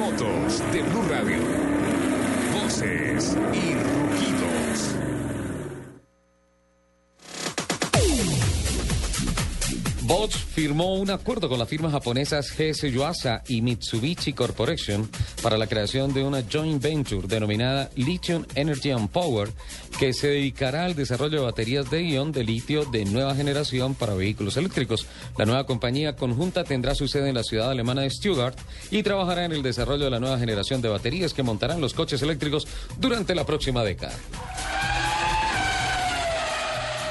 Motos de Blue Radio. Voces y rugidos. Bosch firmó un acuerdo con las firmas japonesas GS Yuasa y Mitsubishi Corporation para la creación de una joint venture denominada Lithium Energy and Power, que se dedicará al desarrollo de baterías de ion de litio de nueva generación para vehículos eléctricos. La nueva compañía conjunta tendrá su sede en la ciudad alemana de Stuttgart y trabajará en el desarrollo de la nueva generación de baterías que montarán los coches eléctricos durante la próxima década.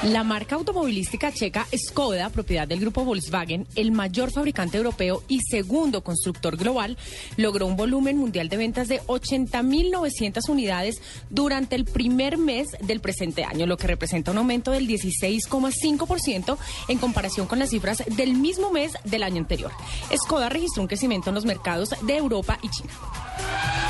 La marca automovilística checa Skoda, propiedad del grupo Volkswagen, el mayor fabricante europeo y segundo constructor global, logró un volumen mundial de ventas de 80.900 unidades durante el primer mes del presente año, lo que representa un aumento del 16,5% en comparación con las cifras del mismo mes del año anterior. Skoda registró un crecimiento en los mercados de Europa y China.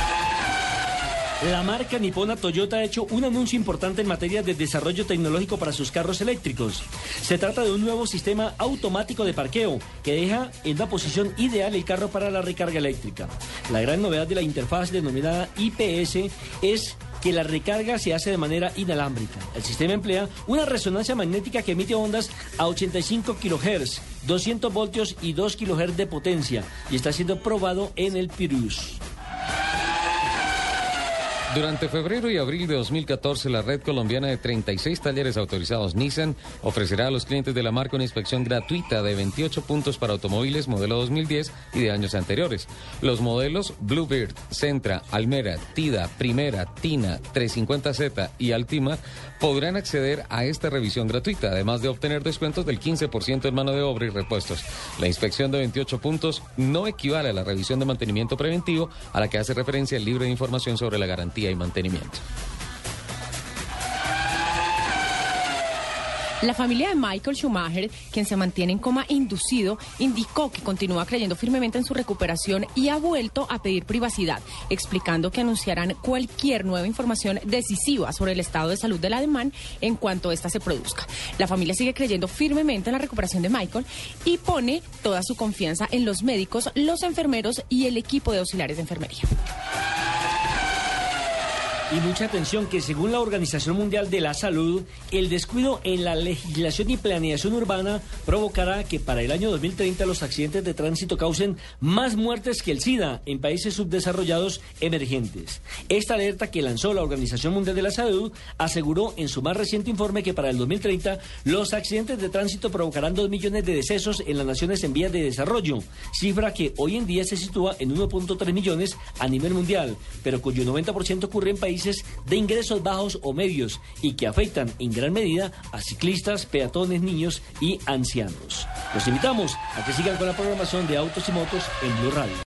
La marca nipona Toyota ha hecho un anuncio importante en materia de desarrollo tecnológico para sus carros eléctricos. Se trata de un nuevo sistema automático de parqueo que deja en una posición ideal el carro para la recarga eléctrica. La gran novedad de la interfaz denominada IPS es que la recarga se hace de manera inalámbrica. El sistema emplea una resonancia magnética que emite ondas a 85 kHz, 200 voltios y 2 kHz de potencia y está siendo probado en el Pirus. Durante febrero y abril de 2014, la red colombiana de 36 talleres autorizados Nissan ofrecerá a los clientes de la marca una inspección gratuita de 28 puntos para automóviles modelo 2010 y de años anteriores. Los modelos Bluebird, Centra, Almera, Tida, Primera, Tina, 350Z y Altima podrán acceder a esta revisión gratuita, además de obtener descuentos del 15% en mano de obra y repuestos. La inspección de 28 puntos no equivale a la revisión de mantenimiento preventivo a la que hace referencia el libro de información sobre la garantía y mantenimiento. La familia de Michael Schumacher, quien se mantiene en coma inducido, indicó que continúa creyendo firmemente en su recuperación y ha vuelto a pedir privacidad, explicando que anunciarán cualquier nueva información decisiva sobre el estado de salud del alemán en cuanto ésta se produzca. La familia sigue creyendo firmemente en la recuperación de Michael y pone toda su confianza en los médicos, los enfermeros y el equipo de auxiliares de enfermería. Y mucha atención que según la Organización Mundial de la Salud, el descuido en la legislación y planeación urbana provocará que para el año 2030 los accidentes de tránsito causen más muertes que el SIDA en países subdesarrollados emergentes. Esta alerta que lanzó la Organización Mundial de la Salud aseguró en su más reciente informe que para el 2030 los accidentes de tránsito provocarán 2 millones de decesos en las naciones en vías de desarrollo, cifra que hoy en día se sitúa en 1.3 millones a nivel mundial, pero cuyo 90% ocurre en de ingresos bajos o medios y que afectan en gran medida a ciclistas, peatones, niños y ancianos. Los invitamos a que sigan con la programación de Autos y Motos en Blue Radio.